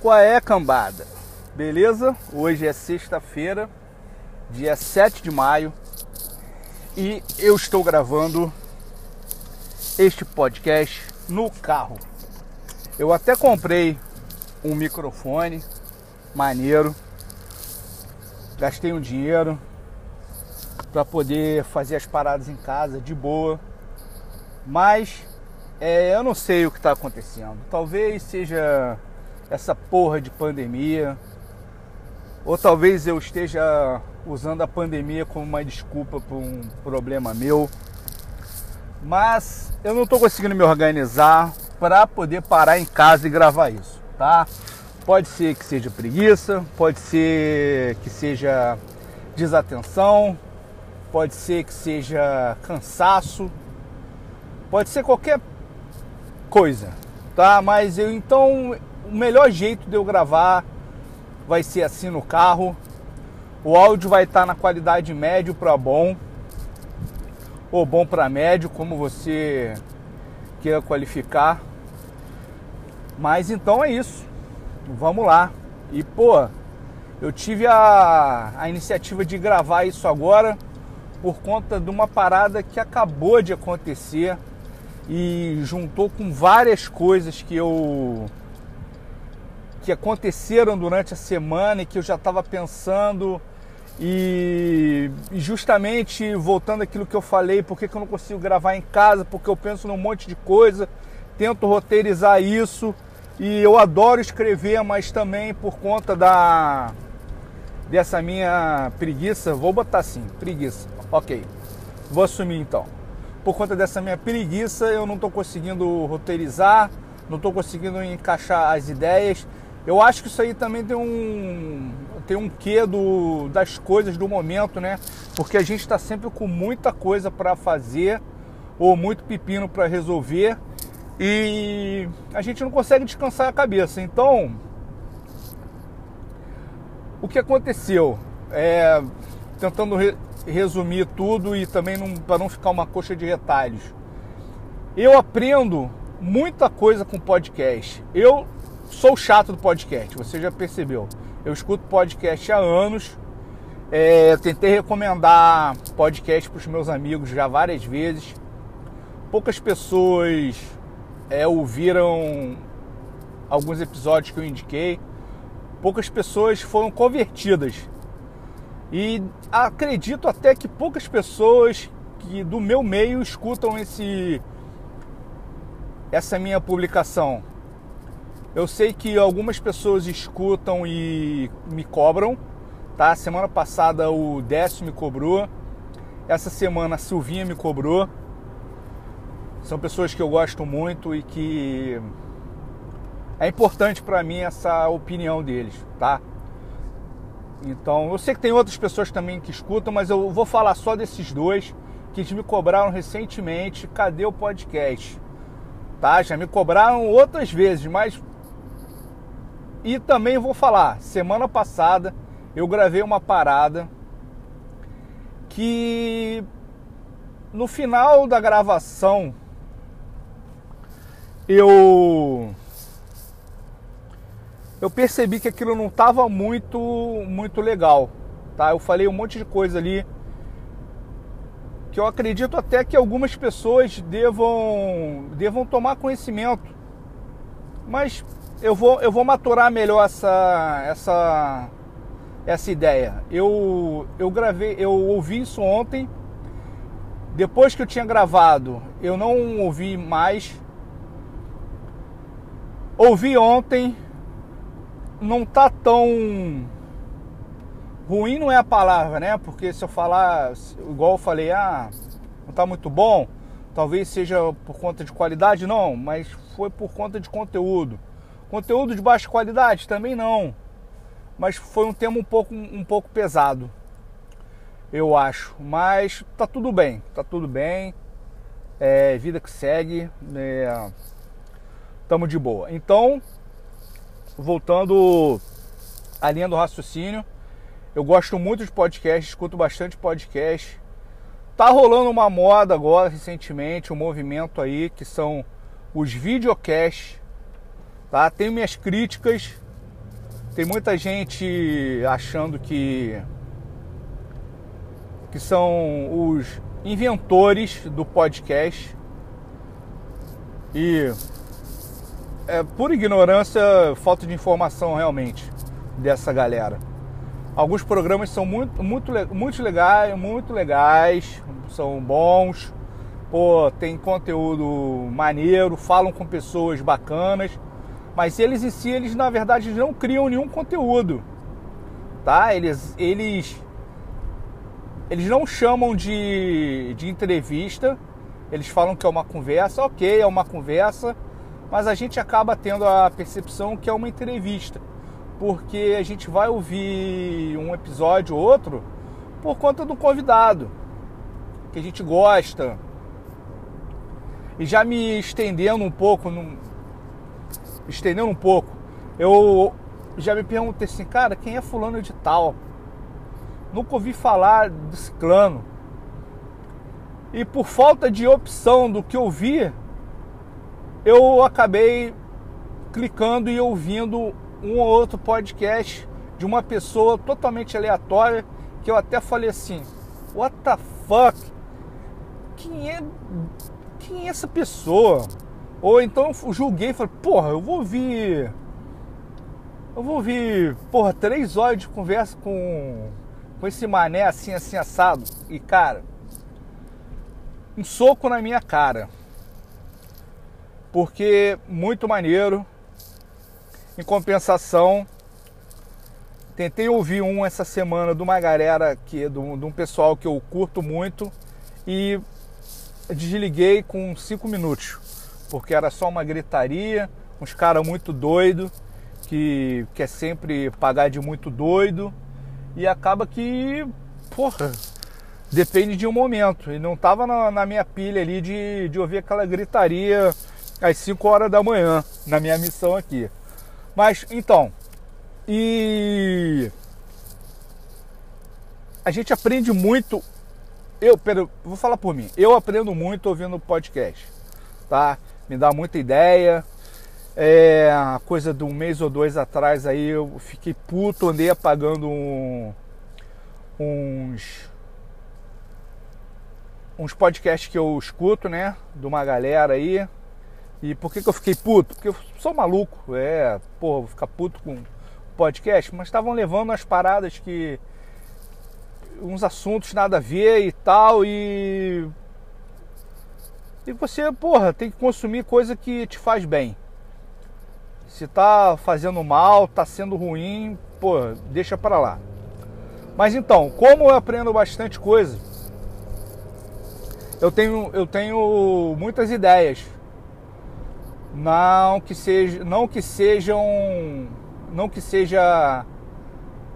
Qual é, cambada? Beleza? Hoje é sexta-feira, dia 7 de maio, e eu estou gravando este podcast no carro. Eu até comprei um microfone maneiro, gastei um dinheiro para poder fazer as paradas em casa de boa, mas é, eu não sei o que está acontecendo. Talvez seja essa porra de pandemia. Ou talvez eu esteja usando a pandemia como uma desculpa para um problema meu. Mas eu não estou conseguindo me organizar para poder parar em casa e gravar isso, tá? Pode ser que seja preguiça, pode ser que seja desatenção, pode ser que seja cansaço, pode ser qualquer coisa, tá? Mas eu então o melhor jeito de eu gravar vai ser assim no carro. O áudio vai estar na qualidade médio para bom ou bom para médio, como você queira qualificar. Mas então é isso. Vamos lá. E pô, eu tive a, a iniciativa de gravar isso agora por conta de uma parada que acabou de acontecer e juntou com várias coisas que eu que aconteceram durante a semana e que eu já estava pensando e, justamente voltando aquilo que eu falei, por que, eu não consigo gravar em casa, porque eu penso num monte de coisa, tento roteirizar isso e eu adoro escrever, mas também por conta da dessa minha preguiça, vou botar assim, preguiça, ok, vou assumir então. Por conta dessa minha preguiça, eu não estou conseguindo roteirizar, não estou conseguindo encaixar as ideias eu acho que isso aí também tem um tem um quê do, das coisas do momento, né? Porque a gente está sempre com muita coisa para fazer ou muito pepino para resolver e a gente não consegue descansar a cabeça. Então, o que aconteceu? É, tentando re, resumir tudo e também para não ficar uma coxa de retalhos. Eu aprendo muita coisa com podcast. Eu sou chato do podcast, você já percebeu. Eu escuto podcast há anos. É, tentei recomendar podcast para os meus amigos já várias vezes. Poucas pessoas é, ouviram alguns episódios que eu indiquei. Poucas pessoas foram convertidas. E acredito até que poucas pessoas que do meu meio escutam esse essa minha publicação. Eu sei que algumas pessoas escutam e me cobram, tá? Semana passada o Décio me cobrou, essa semana a Silvinha me cobrou. São pessoas que eu gosto muito e que é importante para mim essa opinião deles, tá? Então, eu sei que tem outras pessoas também que escutam, mas eu vou falar só desses dois que me cobraram recentemente. Cadê o podcast? Tá? Já me cobraram outras vezes, mas e também vou falar, semana passada eu gravei uma parada que no final da gravação eu eu percebi que aquilo não estava muito muito legal, tá? Eu falei um monte de coisa ali que eu acredito até que algumas pessoas devam devam tomar conhecimento. Mas eu vou, eu vou maturar melhor essa, essa, essa ideia. Eu, eu gravei, eu ouvi isso ontem. Depois que eu tinha gravado, eu não ouvi mais. Ouvi ontem, não tá tão ruim não é a palavra, né? Porque se eu falar igual eu falei, ah, não tá muito bom, talvez seja por conta de qualidade, não, mas foi por conta de conteúdo. Conteúdo de baixa qualidade? Também não. Mas foi um tema um pouco, um pouco pesado, eu acho. Mas tá tudo bem, tá tudo bem. É, vida que segue. É, tamo de boa. Então, voltando à linha do raciocínio, eu gosto muito de podcast, escuto bastante podcast. Tá rolando uma moda agora recentemente, um movimento aí que são os videocasts Tá? Tenho minhas críticas, Tem muita gente achando que que são os inventores do podcast e é pura ignorância, falta de informação realmente dessa galera. Alguns programas são muito, muito, muito legais, muito legais, são bons, pô, tem conteúdo maneiro, falam com pessoas bacanas, mas eles em si, eles na verdade não criam nenhum conteúdo, tá? Eles, eles, eles não chamam de, de entrevista, eles falam que é uma conversa, ok, é uma conversa, mas a gente acaba tendo a percepção que é uma entrevista porque a gente vai ouvir um episódio ou outro por conta do convidado, que a gente gosta. E já me estendendo um pouco, estendendo um pouco, eu já me perguntei assim, cara, quem é fulano de tal? Nunca ouvi falar desse clã. E por falta de opção do que ouvir, eu acabei clicando e ouvindo um ou outro podcast de uma pessoa totalmente aleatória que eu até falei assim: What the fuck? Quem é, quem é essa pessoa? Ou então julguei e falei: Porra, eu vou ouvir. Eu vou ouvir, porra, três horas de conversa com, com esse mané assim, assim, assado. E cara, um soco na minha cara. Porque muito maneiro, em compensação, tentei ouvir um essa semana de uma galera que, de um pessoal que eu curto muito e desliguei com cinco minutos, porque era só uma gritaria, uns caras muito doido que quer sempre pagar de muito doido e acaba que, porra, depende de um momento. E não tava na, na minha pilha ali de, de ouvir aquela gritaria às 5 horas da manhã, na minha missão aqui. Mas então, e a gente aprende muito. Eu, vou falar por mim. Eu aprendo muito ouvindo podcast, tá? Me dá muita ideia. É, a coisa de um mês ou dois atrás aí eu fiquei puto, andei apagando um, uns uns podcasts que eu escuto, né? De uma galera aí. E por que, que eu fiquei puto? Porque eu sou maluco, é, porra, vou ficar puto com podcast, mas estavam levando as paradas que. uns assuntos nada a ver e tal, e. E você, porra, tem que consumir coisa que te faz bem. Se tá fazendo mal, tá sendo ruim, porra, deixa para lá. Mas então, como eu aprendo bastante coisa, eu tenho, eu tenho muitas ideias não que seja, não que sejam, não que seja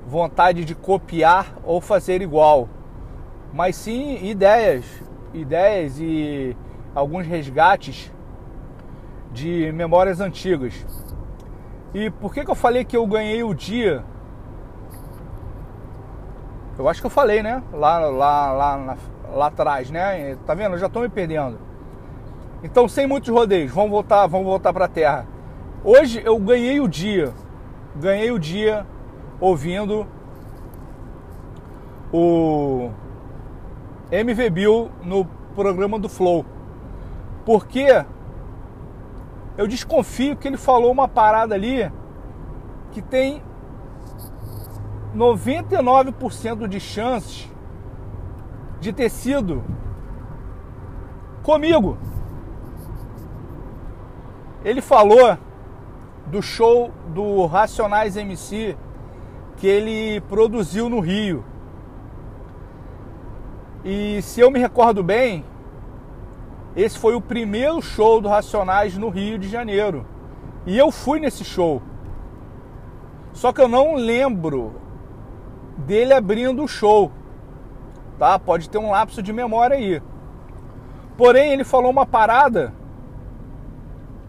vontade de copiar ou fazer igual, mas sim ideias, ideias e alguns resgates de memórias antigas. E por que, que eu falei que eu ganhei o dia? Eu acho que eu falei, né? Lá, lá, lá, lá atrás, né? Tá vendo? Eu já estou me perdendo. Então, sem muitos rodeios, vamos voltar, vamos voltar para a terra. Hoje eu ganhei o dia, ganhei o dia ouvindo o MV Bill no programa do Flow. Porque eu desconfio que ele falou uma parada ali que tem 99% de chances de ter sido comigo. Ele falou do show do Racionais MC que ele produziu no Rio. E se eu me recordo bem, esse foi o primeiro show do Racionais no Rio de Janeiro. E eu fui nesse show. Só que eu não lembro dele abrindo o show. Tá? Pode ter um lapso de memória aí. Porém, ele falou uma parada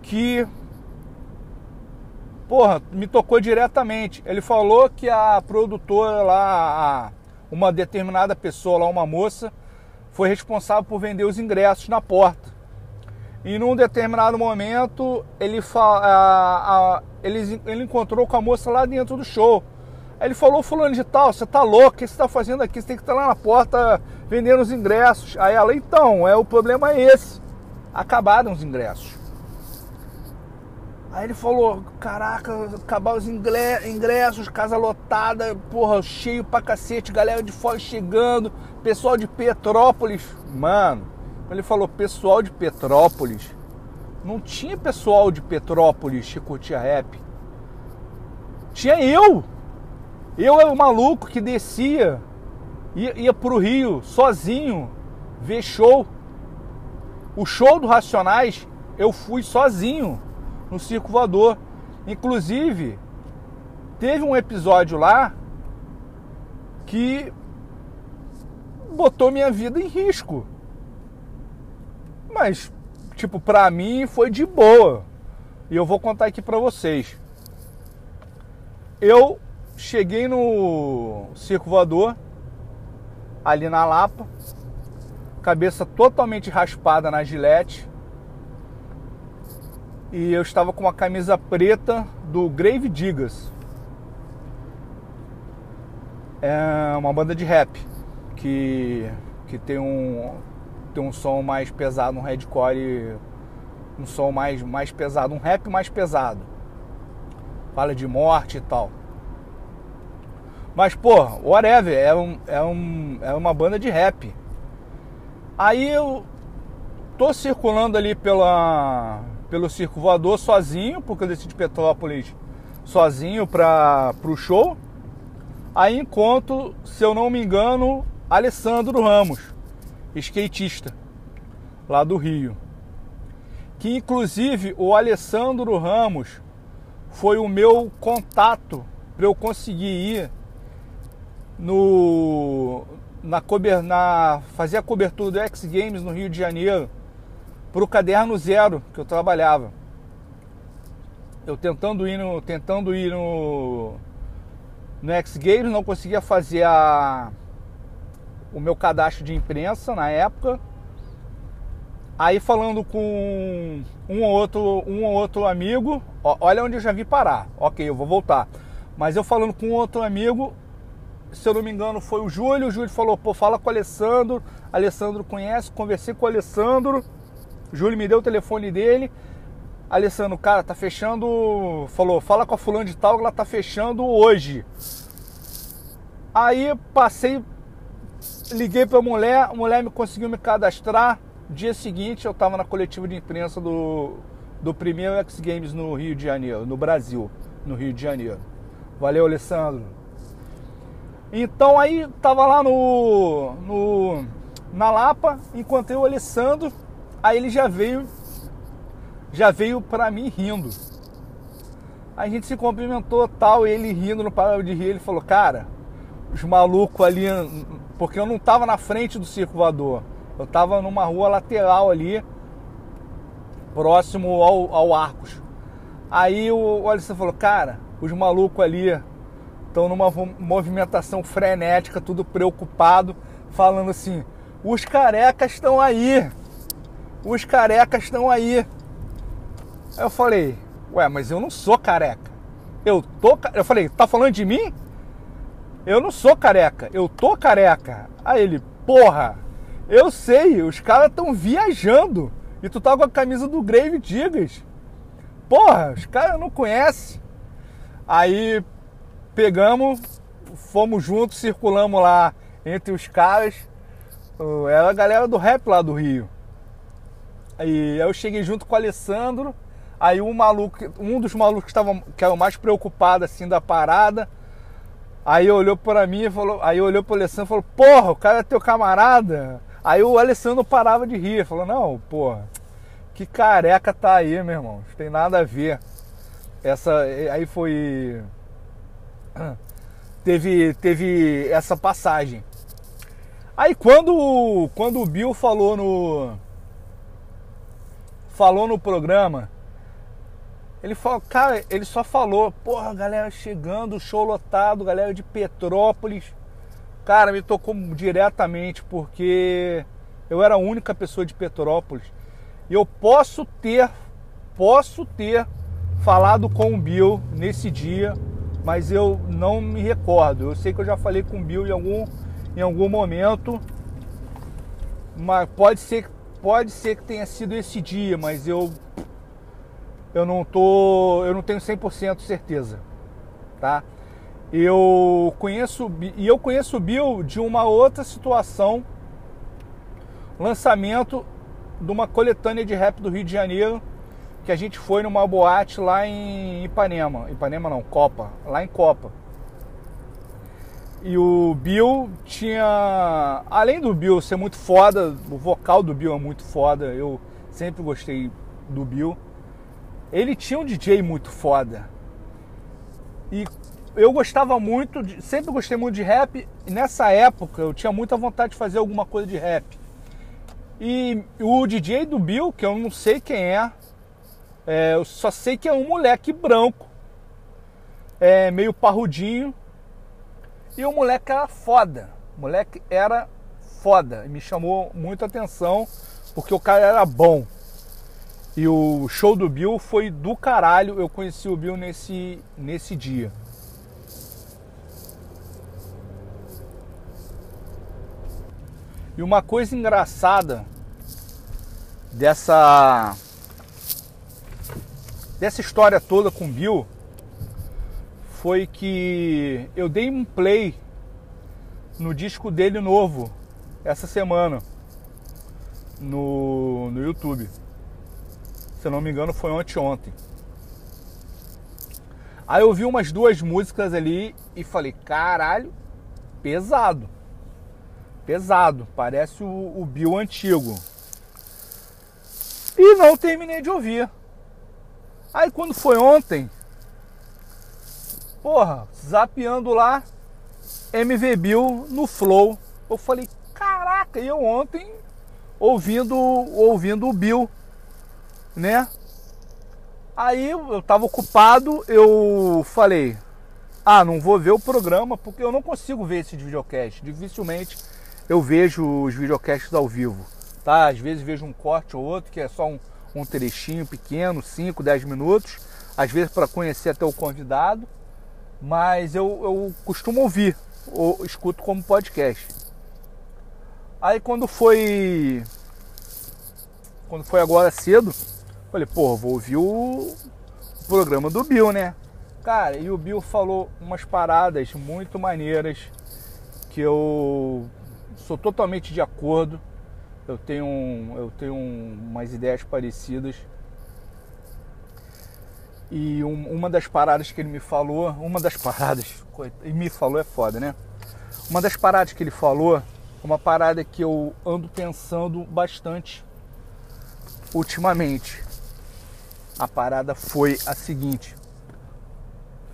que porra, me tocou diretamente. Ele falou que a produtora lá, uma determinada pessoa lá, uma moça, foi responsável por vender os ingressos na porta. E num determinado momento ele, a, a, ele, ele encontrou com a moça lá dentro do show. Aí ele falou, fulano de tal, você tá louco, o que você tá fazendo aqui? Você tem que estar lá na porta vendendo os ingressos. Aí ela, então, é, o problema é esse. Acabaram os ingressos. Aí ele falou, caraca, acabar os ingressos, casa lotada, porra, cheio pra cacete, galera de fora chegando, pessoal de Petrópolis. Mano, ele falou pessoal de Petrópolis. Não tinha pessoal de Petrópolis que curtia rap. Tinha eu. Eu era o maluco que descia, ia, ia pro Rio sozinho ver show. O show do Racionais eu fui sozinho no Circo Voador. Inclusive, teve um episódio lá que botou minha vida em risco. Mas, tipo, pra mim foi de boa. E eu vou contar aqui pra vocês. Eu cheguei no Circo Voador, ali na Lapa, cabeça totalmente raspada na gilete. E eu estava com uma camisa preta do Grave Digas. É uma banda de rap que, que tem um tem um som mais pesado, um headcore, um som mais, mais pesado, um rap mais pesado. Fala de morte e tal. Mas, pô, whatever, é, um, é, um, é uma banda de rap. Aí eu tô circulando ali pela, pelo Circo Voador sozinho, porque eu desci de Petrópolis sozinho para pro show. Aí encontro, se eu não me engano, Alessandro Ramos skatista lá do Rio. Que inclusive o Alessandro Ramos foi o meu contato para eu conseguir ir no na, cober, na fazer a cobertura do X Games no Rio de Janeiro para o caderno zero que eu trabalhava. Eu tentando ir no tentando ir no no X Games não conseguia fazer a o meu cadastro de imprensa na época. Aí falando com um ou outro, um ou outro amigo, ó, olha onde eu já vi parar. Ok, eu vou voltar. Mas eu falando com outro amigo, se eu não me engano, foi o Júlio. O Júlio falou: pô, fala com o Alessandro. Alessandro conhece. Conversei com o Alessandro. Júlio me deu o telefone dele. Alessandro, cara, tá fechando. Falou: fala com a fulano de tal ela tá fechando hoje. Aí passei liguei para a mulher, a mulher me conseguiu me cadastrar. Dia seguinte eu estava na coletiva de imprensa do, do primeiro X Games no Rio de Janeiro, no Brasil, no Rio de Janeiro. Valeu, Alessandro. Então aí tava lá no, no na Lapa, encontrei o Alessandro, aí ele já veio já veio para mim rindo. A gente se cumprimentou tal, ele rindo, não parava de rir, ele falou: "Cara, os malucos ali porque eu não estava na frente do circo voador. Eu estava numa rua lateral ali, próximo ao, ao Arcos. Aí o, o Alisson falou, cara, os malucos ali estão numa movimentação frenética, tudo preocupado, falando assim, os carecas estão aí. Os carecas estão aí. Eu falei, ué, mas eu não sou careca. Eu tô. Eu falei, tá falando de mim? Eu não sou careca, eu tô careca. Aí ele, porra, eu sei, os caras estão viajando e tu tá com a camisa do Grave Digas. Porra, os caras não conhecem. Aí pegamos, fomos juntos, circulamos lá entre os caras. Era a galera do rap lá do Rio. Aí eu cheguei junto com o Alessandro. Aí um maluco, um dos malucos que, estavam, que era o mais preocupado assim da parada, Aí olhou para mim e falou, aí olhou pro Alessandro e falou, porra, o cara é teu camarada. Aí o Alessandro parava de rir, falou, não, porra, que careca tá aí, meu irmão. Não tem nada a ver. Essa. Aí foi. Teve, teve essa passagem. Aí quando, quando o Bill falou no. Falou no programa ele falou, cara, ele só falou, porra, galera chegando, show lotado, galera de Petrópolis. Cara, me tocou diretamente porque eu era a única pessoa de Petrópolis. Eu posso ter, posso ter falado com o Bill nesse dia, mas eu não me recordo. Eu sei que eu já falei com o Bill em algum, em algum momento, mas pode ser, pode ser que tenha sido esse dia, mas eu eu não tô, eu não tenho 100% certeza, tá? Eu conheço e eu conheço o Bill de uma outra situação, lançamento de uma coletânea de rap do Rio de Janeiro, que a gente foi numa boate lá em Ipanema, Ipanema não, Copa, lá em Copa. E o Bill tinha, além do Bill ser muito foda, o vocal do Bill é muito foda, eu sempre gostei do Bill. Ele tinha um DJ muito foda. E eu gostava muito, de, sempre gostei muito de rap. E nessa época eu tinha muita vontade de fazer alguma coisa de rap. E o DJ do Bill, que eu não sei quem é, é eu só sei que é um moleque branco, é, meio parrudinho. E o moleque era foda. O moleque era foda. E me chamou muita atenção porque o cara era bom. E o show do Bill foi do caralho. Eu conheci o Bill nesse, nesse dia. E uma coisa engraçada dessa dessa história toda com o Bill foi que eu dei um play no disco dele novo essa semana no, no YouTube. Se não me engano, foi ontem ontem. Aí eu vi umas duas músicas ali e falei, caralho, pesado pesado, parece o, o Bill antigo. E não terminei de ouvir. Aí quando foi ontem, porra, zapeando lá, MV Bill no Flow. Eu falei, caraca, e eu ontem ouvindo, ouvindo o Bill, né? Aí eu tava ocupado, eu falei, ah, não vou ver o programa porque eu não consigo ver esse videocast. Dificilmente eu vejo os videocasts ao vivo, tá? Às vezes vejo um corte ou outro que é só um, um trechinho pequeno, 5, 10 minutos, às vezes para conhecer até o convidado, mas eu, eu costumo ouvir, ou escuto como podcast. Aí quando foi quando foi agora cedo, falei, pô, vou ouvir o, programa do Bill, né? Cara, e o Bill falou umas paradas muito maneiras que eu sou totalmente de acordo. Eu tenho, eu tenho umas ideias parecidas. E um, uma das paradas que ele me falou, uma das paradas, e me falou é foda, né? Uma das paradas que ele falou, uma parada que eu ando pensando bastante ultimamente. A parada foi a seguinte: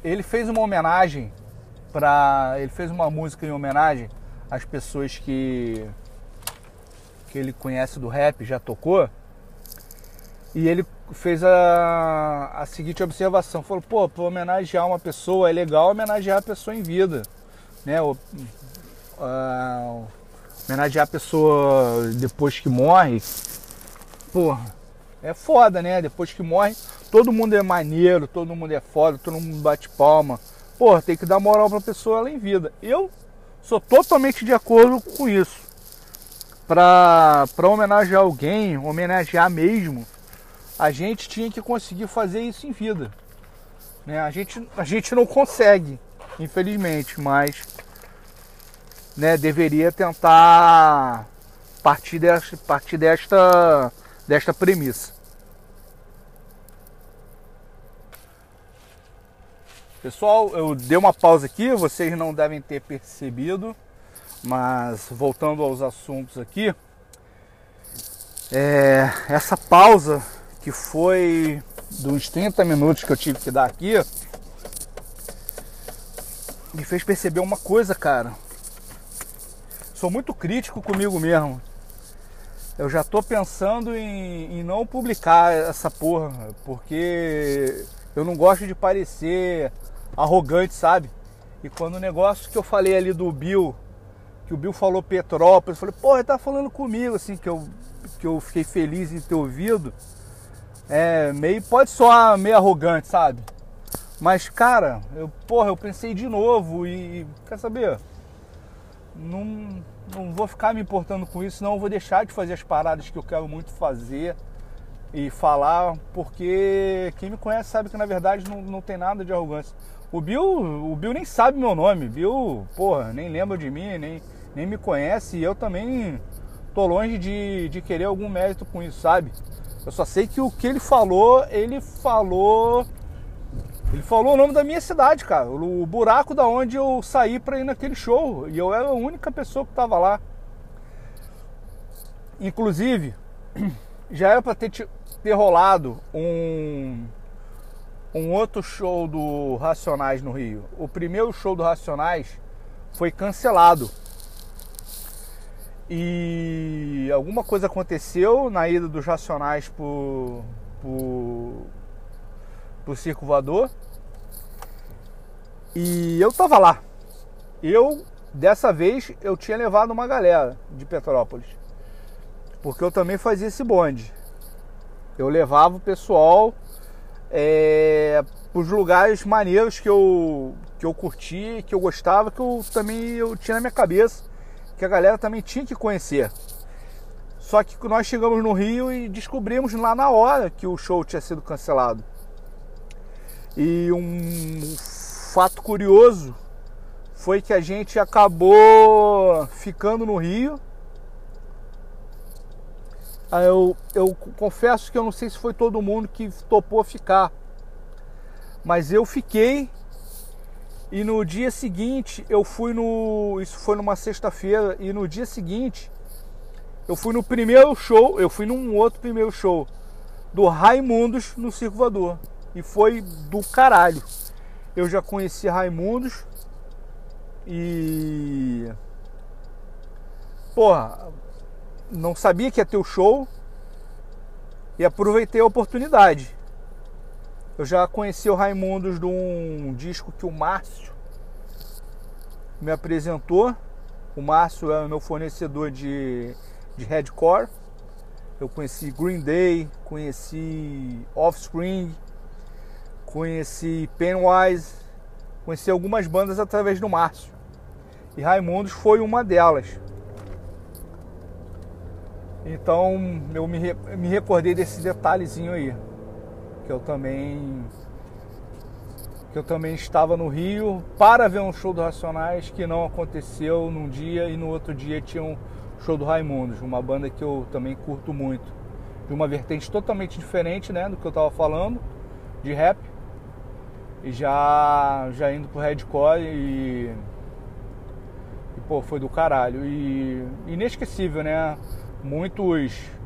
ele fez uma homenagem para, ele fez uma música em homenagem as pessoas que que ele conhece do rap, já tocou. E ele fez a, a seguinte observação, falou, pô, para homenagear uma pessoa é legal homenagear a pessoa em vida, né? O, uh, homenagear a pessoa depois que morre, porra, é foda, né? Depois que morre, todo mundo é maneiro, todo mundo é foda, todo mundo bate palma. Porra, tem que dar moral pra pessoa ela em vida. Eu Sou totalmente de acordo com isso. Para homenagear alguém, homenagear mesmo, a gente tinha que conseguir fazer isso em vida. Né? A, gente, a gente não consegue, infelizmente, mas né, deveria tentar partir desta, partir desta, desta premissa. Pessoal, eu dei uma pausa aqui, vocês não devem ter percebido, mas voltando aos assuntos aqui, é, essa pausa que foi dos 30 minutos que eu tive que dar aqui, me fez perceber uma coisa, cara. Sou muito crítico comigo mesmo. Eu já tô pensando em, em não publicar essa porra, porque eu não gosto de parecer arrogante, sabe? E quando o negócio que eu falei ali do Bill, que o Bill falou Petrópolis, eu falei, pô, ele tá falando comigo, assim, que eu, que eu fiquei feliz em ter ouvido. É, meio, pode soar meio arrogante, sabe? Mas, cara, eu, porra, eu pensei de novo e, quer saber? Não, não vou ficar me importando com isso, não. Eu vou deixar de fazer as paradas que eu quero muito fazer e falar, porque quem me conhece sabe que na verdade não, não tem nada de arrogância. O Bill, o Bill nem sabe meu nome. Bill, porra, nem lembra de mim, nem, nem me conhece. E eu também tô longe de, de querer algum mérito com isso, sabe? Eu só sei que o que ele falou, ele falou ele falou o nome da minha cidade, cara. O buraco da onde eu saí para ir naquele show. E eu era a única pessoa que tava lá. Inclusive, já era para ter, ter rolado um, um outro show do Racionais no Rio. O primeiro show do Racionais foi cancelado. E alguma coisa aconteceu na ida dos Racionais pro, pro, pro Circo Voador. E eu tava lá. Eu, dessa vez, eu tinha levado uma galera de Petrópolis. Porque eu também fazia esse bonde. Eu levava o pessoal é, para os lugares maneiros que eu, que eu curti, que eu gostava, que eu também eu tinha na minha cabeça, que a galera também tinha que conhecer. Só que nós chegamos no Rio e descobrimos lá na hora que o show tinha sido cancelado. E um fato curioso foi que a gente acabou ficando no Rio. Eu, eu confesso que eu não sei se foi todo mundo que topou ficar, mas eu fiquei e no dia seguinte eu fui no. Isso foi numa sexta-feira, e no dia seguinte eu fui no primeiro show, eu fui num outro primeiro show do Raimundos no Circo Voador. E foi do caralho. Eu já conheci Raimundos e. Porra, não sabia que ia ter o show e aproveitei a oportunidade. Eu já conheci o Raimundos de um disco que o Márcio me apresentou. O Márcio é o meu fornecedor de, de headcore. Eu conheci Green Day, conheci Offspring, conheci Pennywise, conheci algumas bandas através do Márcio. E Raimundos foi uma delas. Então eu me, me recordei desse detalhezinho aí. Que eu também. Que eu também estava no Rio para ver um show do Racionais que não aconteceu num dia e no outro dia tinha um show do Raimundos, uma banda que eu também curto muito. De uma vertente totalmente diferente né, do que eu estava falando, de rap e já, já indo pro Redcore e, e pô, foi do caralho. E inesquecível, né? Muitos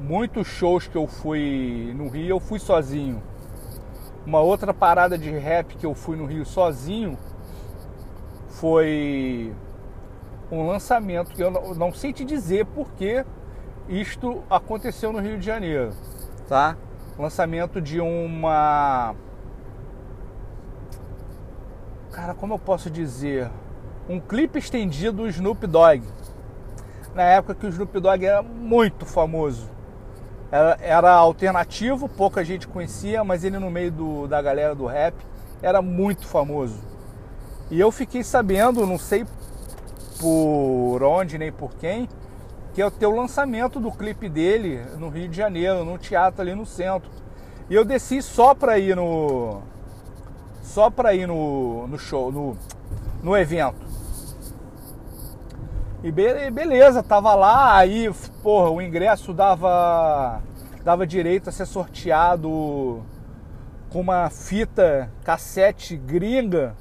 muitos shows que eu fui no Rio, eu fui sozinho. Uma outra parada de rap que eu fui no Rio sozinho foi um lançamento que eu não sei te dizer porque isto aconteceu no Rio de Janeiro, tá? Lançamento de uma cara, como eu posso dizer, um clipe estendido do Snoop Dogg. Na época que o Snoop Dogg era muito famoso. Era, alternativo, pouca gente conhecia, mas ele no meio do, da galera do rap era muito famoso. E eu fiquei sabendo, não sei por onde nem por quem, que ter o lançamento do clipe dele no Rio de Janeiro, no teatro ali no centro. E eu desci só pra ir no, só para ir no, no show, no, no evento. E beleza, tava lá, aí, porra, o ingresso dava dava direito a ser sorteado com uma fita cassete gringa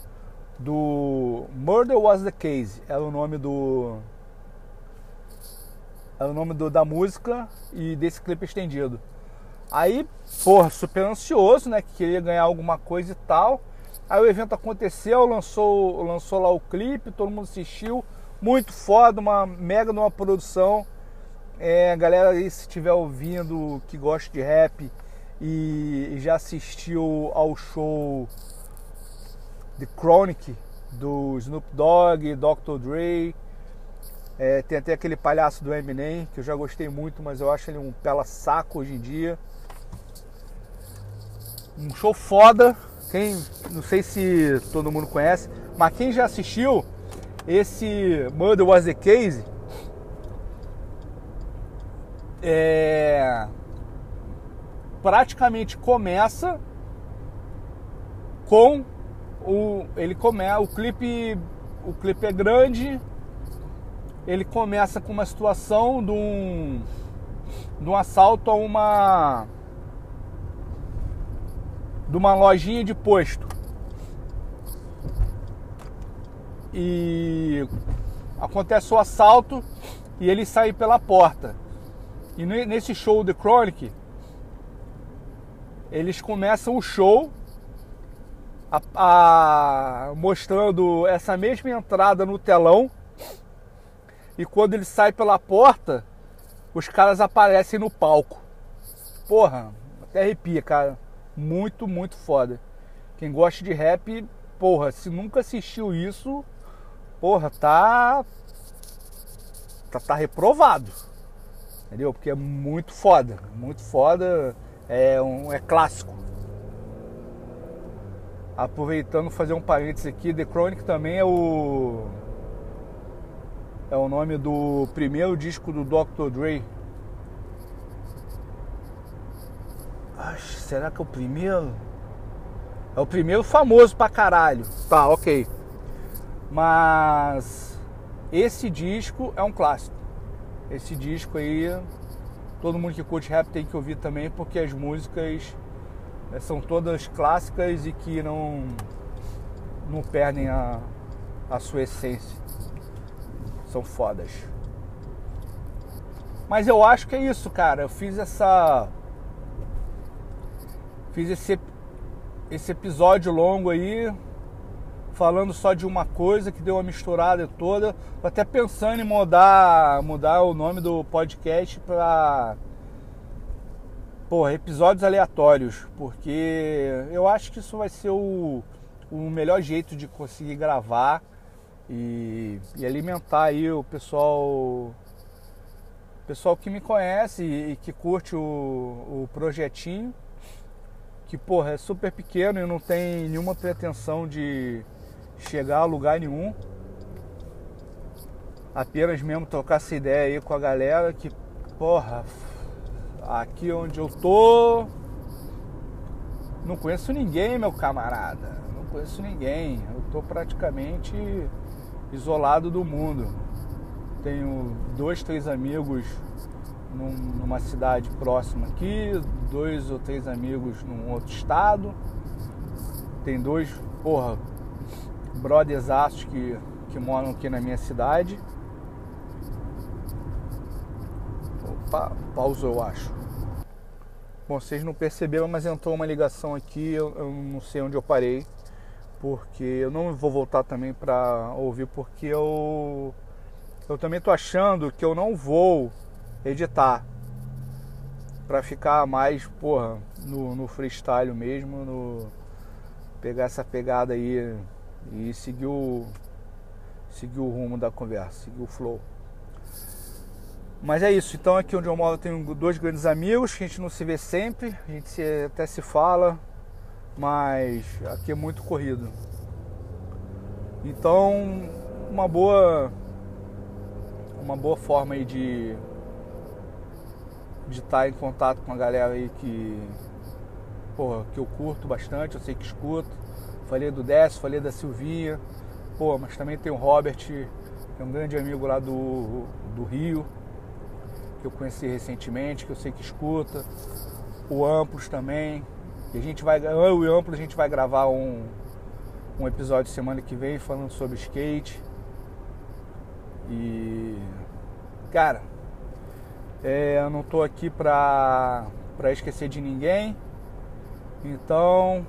do Murder Was the Case, era o nome do era o nome do, da música e desse clipe estendido. Aí, porra, super ansioso, né, que queria ganhar alguma coisa e tal. Aí o evento aconteceu, lançou, lançou lá o clipe, todo mundo assistiu. Muito foda, uma mega numa produção. É, galera aí, se estiver ouvindo, que gosta de rap e já assistiu ao show The Chronic do Snoop Dogg, Dr. Dre, É, tem até aquele palhaço do Eminem, que eu já gostei muito, mas eu acho ele um pela saco hoje em dia. Um show foda. Quem, não sei se todo mundo conhece, mas quem já assistiu esse Murder Was the Case, é, praticamente começa com o ele começa o clipe o clipe é grande ele começa com uma situação de um, de um assalto a uma de uma lojinha de posto. E acontece o assalto e ele sai pela porta e nesse show The Chronic eles começam o show a, a, mostrando essa mesma entrada no telão. E quando ele sai pela porta, os caras aparecem no palco. Porra, até arrepia, cara. Muito, muito foda. Quem gosta de rap, porra, se nunca assistiu isso, porra, tá. Tá, tá reprovado. Entendeu? Porque é muito foda. Muito foda. É, um, é clássico. Aproveitando fazer um parênteses aqui, The Chronic também é o é o nome do primeiro disco do Dr. Dre. Será que é o primeiro? É o primeiro famoso pra caralho. Tá, ok. Mas esse disco é um clássico. Esse disco aí, todo mundo que curte rap tem que ouvir também, porque as músicas né, são todas clássicas e que não, não perdem a, a sua essência. São fodas. Mas eu acho que é isso, cara. Eu fiz essa. Fiz esse, esse episódio longo aí, falando só de uma coisa que deu uma misturada toda. Tô até pensando em mudar, mudar o nome do podcast para porra, episódios aleatórios, porque eu acho que isso vai ser o, o melhor jeito de conseguir gravar e, e alimentar aí o pessoal pessoal que me conhece e, e que curte o, o projetinho que porra é super pequeno e não tem nenhuma pretensão de chegar a lugar nenhum apenas mesmo trocar essa ideia aí com a galera que porra Aqui onde eu tô, não conheço ninguém, meu camarada. Não conheço ninguém. Eu tô praticamente isolado do mundo. Tenho dois, três amigos num, numa cidade próxima aqui, dois ou três amigos num outro estado. Tem dois, porra, brothers aços que, que moram aqui na minha cidade. Opa, pausou, eu acho. Bom, vocês não perceberam, mas entrou uma ligação aqui, eu, eu não sei onde eu parei, porque eu não vou voltar também para ouvir, porque eu eu também tô achando que eu não vou editar para ficar mais, porra, no, no freestyle mesmo, no pegar essa pegada aí e seguir o seguir o rumo da conversa, seguir o flow. Mas é isso, então aqui onde eu moro eu tenho dois grandes amigos, que a gente não se vê sempre, a gente se, até se fala, mas aqui é muito corrido. Então, uma boa uma boa forma aí de de estar em contato com a galera aí que porra, que eu curto bastante, eu sei que escuto. Falei do Décio, falei da Silvinha, pô, mas também tem o Robert, que é um grande amigo lá do, do Rio que eu conheci recentemente, que eu sei que escuta, o Amplos também. E a gente vai, eu e o Amplos a gente vai gravar um, um episódio semana que vem falando sobre skate. E cara, é, eu não tô aqui pra, pra esquecer de ninguém. Então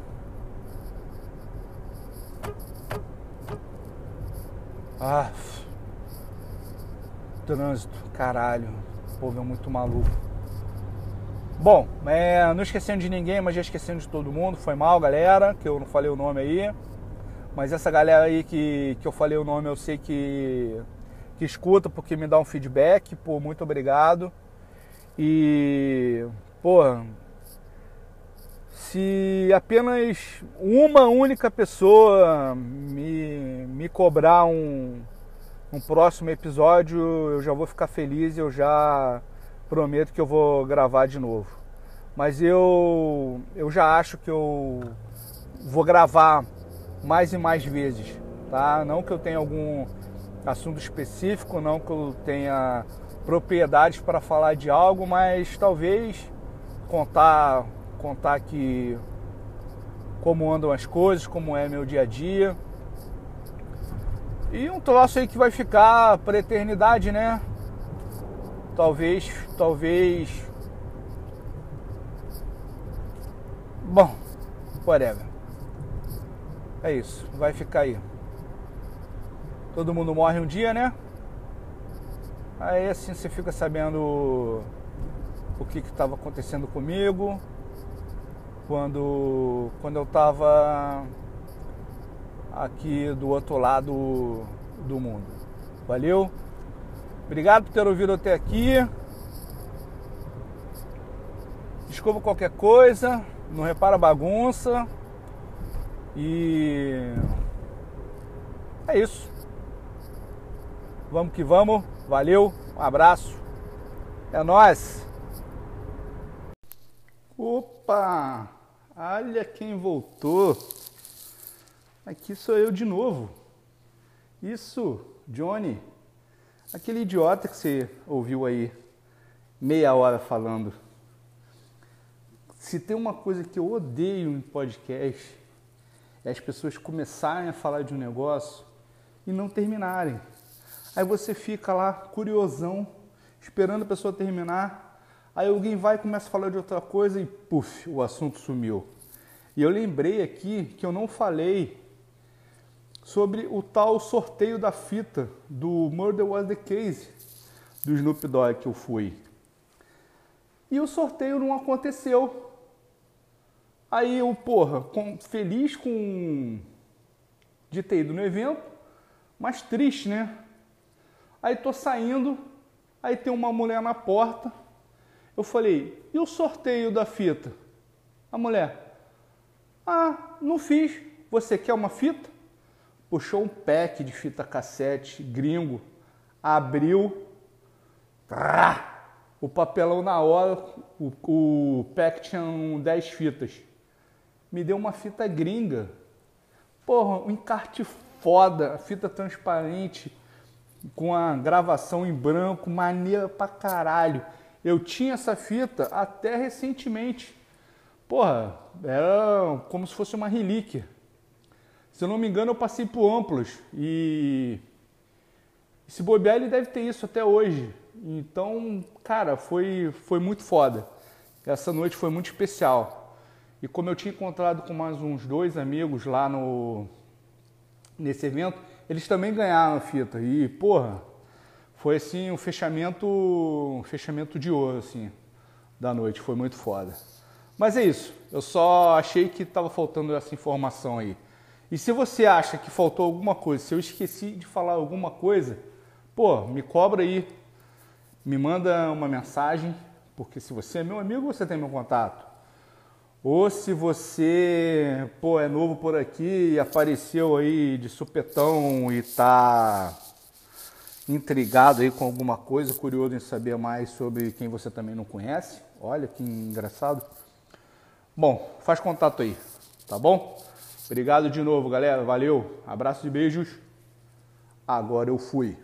Ah, trânsito, caralho povo é muito maluco. Bom, é, não esquecendo de ninguém, mas já esquecendo de todo mundo. Foi mal, galera, que eu não falei o nome aí. Mas essa galera aí que, que eu falei o nome, eu sei que, que escuta, porque me dá um feedback. Pô, muito obrigado. E, pô, se apenas uma única pessoa me, me cobrar um, um próximo episódio, eu já vou ficar feliz eu já prometo que eu vou gravar de novo. Mas eu, eu já acho que eu vou gravar mais e mais vezes, tá? Não que eu tenha algum assunto específico, não que eu tenha propriedades para falar de algo, mas talvez contar contar aqui como andam as coisas, como é meu dia a dia. E um troço aí que vai ficar para eternidade, né? Talvez, talvez. Bom, whatever. É isso, vai ficar aí. Todo mundo morre um dia, né? Aí assim você fica sabendo o que estava acontecendo comigo quando, quando eu estava aqui do outro lado do mundo. Valeu? Obrigado por ter ouvido até aqui. Desculpa qualquer coisa, não repara bagunça. E é isso. Vamos que vamos. Valeu, um abraço. É nós. Opa! Olha quem voltou. Aqui sou eu de novo. Isso, Johnny. Aquele idiota que você ouviu aí meia hora falando. Se tem uma coisa que eu odeio em podcast é as pessoas começarem a falar de um negócio e não terminarem. Aí você fica lá curiosão, esperando a pessoa terminar. Aí alguém vai e começa a falar de outra coisa e puf, o assunto sumiu. E eu lembrei aqui que eu não falei sobre o tal sorteio da fita do Murder Was the Case do Snoop Dogg que eu fui. E o sorteio não aconteceu. Aí eu, porra, com, feliz com de ter ido no evento, mas triste, né? Aí tô saindo, aí tem uma mulher na porta. Eu falei, e o sorteio da fita? A mulher, ah, não fiz. Você quer uma fita? Puxou um pack de fita cassete gringo, abriu, o papelão na hora, o, o pack tinha 10 fitas. Me deu uma fita gringa. Porra, um encarte foda, fita transparente, com a gravação em branco, maneira pra caralho. Eu tinha essa fita até recentemente. Porra, era como se fosse uma relíquia. Se eu não me engano, eu passei por amplos e se bobear ele deve ter isso até hoje. Então, cara, foi, foi muito foda. Essa noite foi muito especial. E como eu tinha encontrado com mais uns dois amigos lá no nesse evento, eles também ganharam a fita. E, porra, foi assim um fechamento, um fechamento de ouro assim da noite, foi muito foda. Mas é isso. Eu só achei que estava faltando essa informação aí. E se você acha que faltou alguma coisa, se eu esqueci de falar alguma coisa, pô, me cobra aí. Me manda uma mensagem, porque se você é meu amigo, você tem meu contato. Ou se você, pô, é novo por aqui e apareceu aí de supetão e tá intrigado aí com alguma coisa, curioso em saber mais sobre quem você também não conhece. Olha que engraçado. Bom, faz contato aí, tá bom? Obrigado de novo, galera. Valeu. Abraço e beijos. Agora eu fui.